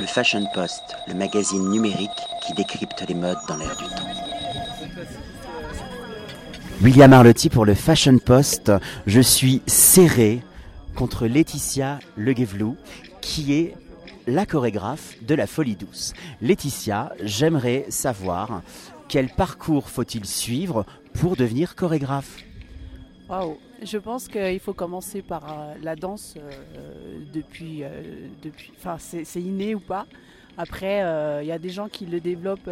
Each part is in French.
Le Fashion Post, le magazine numérique qui décrypte les modes dans l'air du temps. William Arlotti pour le Fashion Post. Je suis serré contre Laetitia Leguevlou, qui est la chorégraphe de la Folie Douce. Laetitia, j'aimerais savoir quel parcours faut-il suivre pour devenir chorégraphe? Waouh Je pense qu'il faut commencer par euh, la danse euh, depuis, euh, depuis, enfin c'est inné ou pas. Après, il y a des gens qui le développent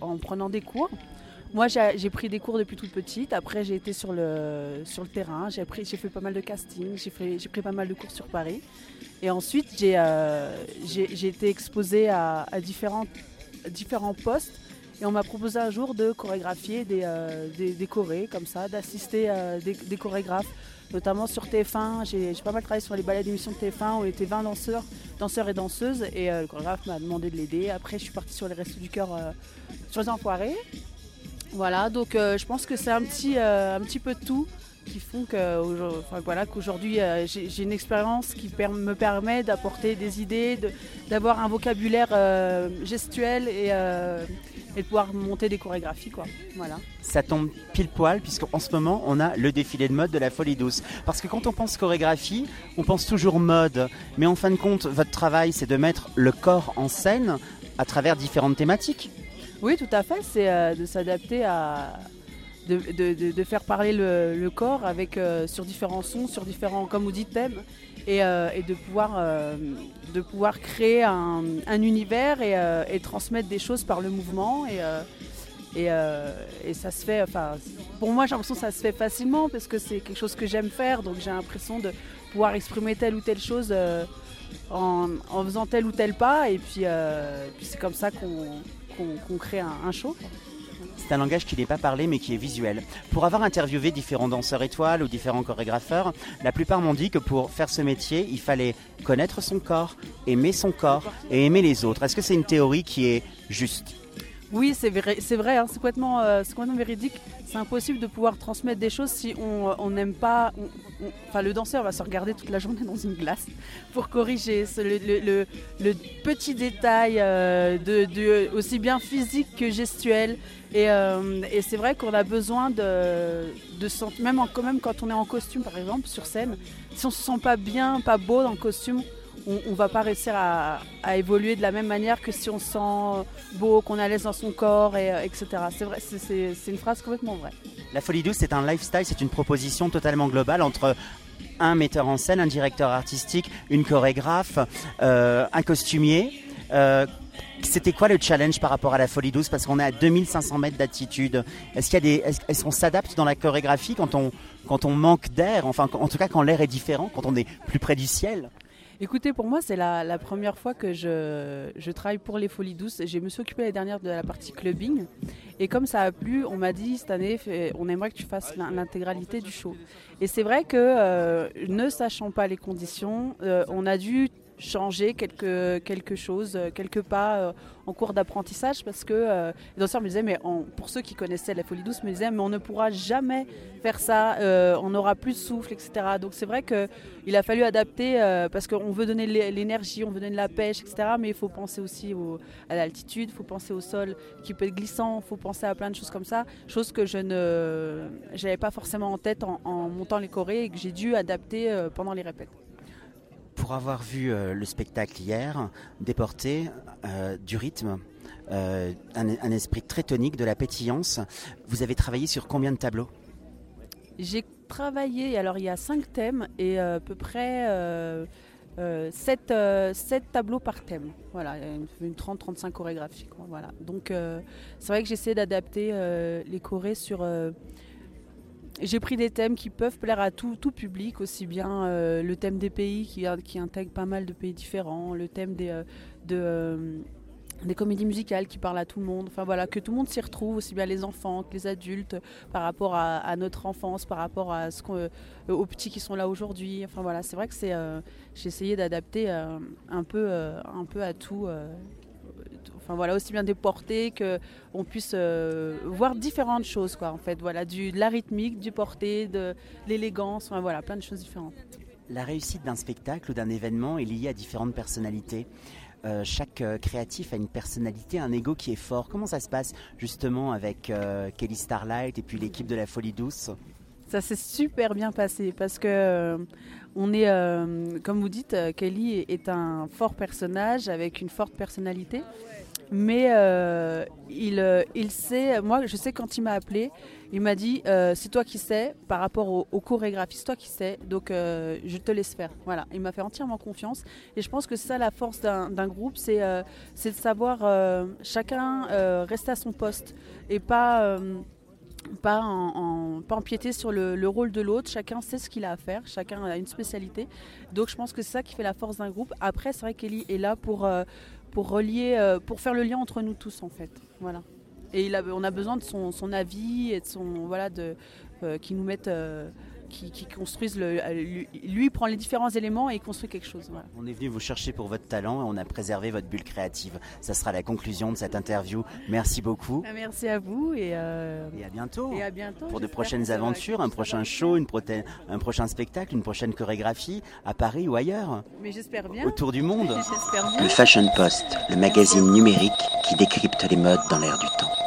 en prenant des cours. Moi, j'ai pris des cours depuis toute petite. Après, j'ai été sur le, sur le terrain. J'ai fait pas mal de casting. J'ai pris pas mal de cours sur Paris. Et ensuite, j'ai été exposée à, à différents, différents postes et on m'a proposé un jour de chorégraphier des, euh, des, chorés, comme ça, d'assister euh, des, chorégraphes, notamment sur TF1. J'ai pas mal travaillé sur les ballets d'émission de TF1 où il y avait 20 danseurs, danseurs et danseuses. Et euh, le chorégraphe m'a demandé de l'aider. Après, je suis partie sur les Restos du Cœur sur les Enfoirés. Voilà, donc je pense que c'est un petit, un petit peu tout qui font que voilà, qu'aujourd'hui j'ai une expérience qui me permet d'apporter des idées, d'avoir un vocabulaire gestuel et, et de pouvoir monter des chorégraphies. Quoi. Voilà. Ça tombe pile poil, puisqu'en ce moment, on a le défilé de mode de la Folie Douce. Parce que quand on pense chorégraphie, on pense toujours mode. Mais en fin de compte, votre travail, c'est de mettre le corps en scène à travers différentes thématiques. Oui, tout à fait. C'est euh, de s'adapter à. De, faire parler le, corps avec, euh, sur différents sons, sur différents, comme vous dites, thèmes. Euh, et, de, pouvoir, euh, de pouvoir créer un, univers euh, et, transmettre des choses par le mouvement. Et, et, ça se fait, enfin, pour moi, j'ai l'impression que ça se fait facilement parce que c'est quelque chose que j'aime faire. Donc j'ai l'impression de pouvoir exprimer telle ou telle chose en, faisant tel ou tel pas. Et puis, c'est comme ça qu'on crée un, un show. C'est un langage qui n'est pas parlé mais qui est visuel. Pour avoir interviewé différents danseurs étoiles ou différents chorégrapheurs, la plupart m'ont dit que pour faire ce métier, il fallait connaître son corps, aimer son corps et aimer les autres. Est-ce que c'est une théorie qui est juste? Oui, c'est vrai, c'est vrai, hein, c'est complètement, euh, complètement, véridique. C'est impossible de pouvoir transmettre des choses si on n'aime pas. enfin, le danseur va se regarder toute la journée dans une glace pour corriger le, petit détail euh, de, aussi bien physique que gestuel. Et, euh, c'est vrai qu'on a besoin de, de même, quand on est en costume, par exemple, sur scène, si on se sent pas bien, pas beau dans le costume, on ne va pas réussir à, évoluer de la même manière que si on se sent beau, qu'on est à l'aise dans son corps, et, euh, etc. C'est vrai, c'est une phrase complètement vraie. La folie douce, c'est un lifestyle, c'est une proposition totalement globale entre un metteur en scène, un directeur artistique, une chorégraphe, euh, un costumier. Euh, c'était quoi le challenge par rapport à la folie douce? Parce qu'on est à 2500 mètres d'altitude. Est-ce qu'il des, est-ce qu'on s'adapte dans la chorégraphie quand on, quand on manque d'air? Enfin, en tout cas, quand l'air est différent, quand on est plus près du ciel? Écoutez, pour moi, c'est la, première fois que je, travaille pour les Folies Douces. Je me suis occupée l'année dernière de la partie clubbing. Et comme ça a plu, on m'a dit cette année, on aimerait que tu fasses l'intégralité du show. Et c'est vrai que, euh, ne sachant pas les conditions, euh, on a dû changer quelque, quelque chose, euh, quelques pas euh, en cours d'apprentissage parce que euh, les danseurs me disaient, mais pour ceux qui connaissaient la folie douce, me disaient, mais on ne pourra jamais faire ça, on aura plus de souffle, etc. Donc c'est vrai qu'il a fallu adapter parce qu'on veut donner l'énergie, on veut donner la pêche, etc. Mais il faut penser aussi à l'altitude, il faut penser au sol qui peut être glissant, il faut penser à plein de choses comme ça, choses que je ne j'avais pas forcément en tête en, en montant les chorés et que j'ai dû adapter pendant les répètes pour avoir vu euh, le spectacle hier, déporté euh, du rythme, euh, un, esprit très tonique, de la pétillance, vous avez travaillé sur combien de tableaux? J'ai travaillé, alors il y a cinq thèmes et à peu près sept, tableaux par thème. Voilà, une, 30-35 chorégraphies. voilà. Donc c'est vrai que j'essaie d'adapter les chorés sur j'ai pris des thèmes qui peuvent plaire à tout, public, aussi bien euh, le thème des pays qui, qui, intègre pas mal de pays différents, le thème des, euh, euh, des comédies musicales qui parlent à tout le monde, enfin voilà, que tout le monde s'y retrouve, aussi bien les enfants que les adultes, par rapport à, notre enfance, par rapport à ce aux petits qui sont là aujourd'hui. Enfin voilà, c'est vrai que j'ai essayé d'adapter un, un peu à tout enfin voilà, aussi bien déporté que on puisse euh, voir différentes choses quoi en fait, voilà, du de la rythmique, du porté, de l'élégance, enfin voilà, plein de choses différentes. La réussite d'un spectacle ou d'un événement est liée à différentes personnalités. euh, chaque euh, créatif a une personnalité, un ego qui est fort. Comment ça se passe justement avec Kelly Starlight et puis l'équipe de la Folie Douce? Ça s'est super bien passé parce que on est, comme vous dites, Kelly est un fort personnage avec une forte personnalité mais euh, il, euh, il sait, moi je sais quand il m'a appelé, il m'a dit euh, c'est toi qui sais par rapport au, au chorégraphe, c'est toi qui sais, donc je te laisse faire. Voilà, il m'a fait entièrement confiance et je pense que c'est ça la force d'un groupe, c'est de savoir chacun rester à son poste et pas pas, en, pas empiéter sur le, le rôle de l'autre. Chacun sait ce qu'il a à faire, chacun a une spécialité. Donc je pense que c'est ça qui fait la force d'un groupe. Après, c'est vrai qu'Ellie est là pour, pour relier, euh, pour faire le lien entre nous tous en fait. Voilà. Et on a besoin de son, avis et de son voilà de euh, qui nous mettent euh, qui, qui, construisent le, lui, lui, prend les différents éléments et il construit quelque chose. Voilà. On est venu vous chercher pour votre talent et on a préservé votre bulle créative. Ça sera la conclusion de cette interview. Merci beaucoup. Ah, merci à vous et, et à bientôt. Et à bientôt. Pour de prochaines aventures, un prochain show, une un prochain spectacle, une prochaine chorégraphie à Paris ou ailleurs. Mais j'espère bien. Autour du monde. Bien. Le Fashion Post, le magazine numérique qui décrypte les modes dans l'air du temps.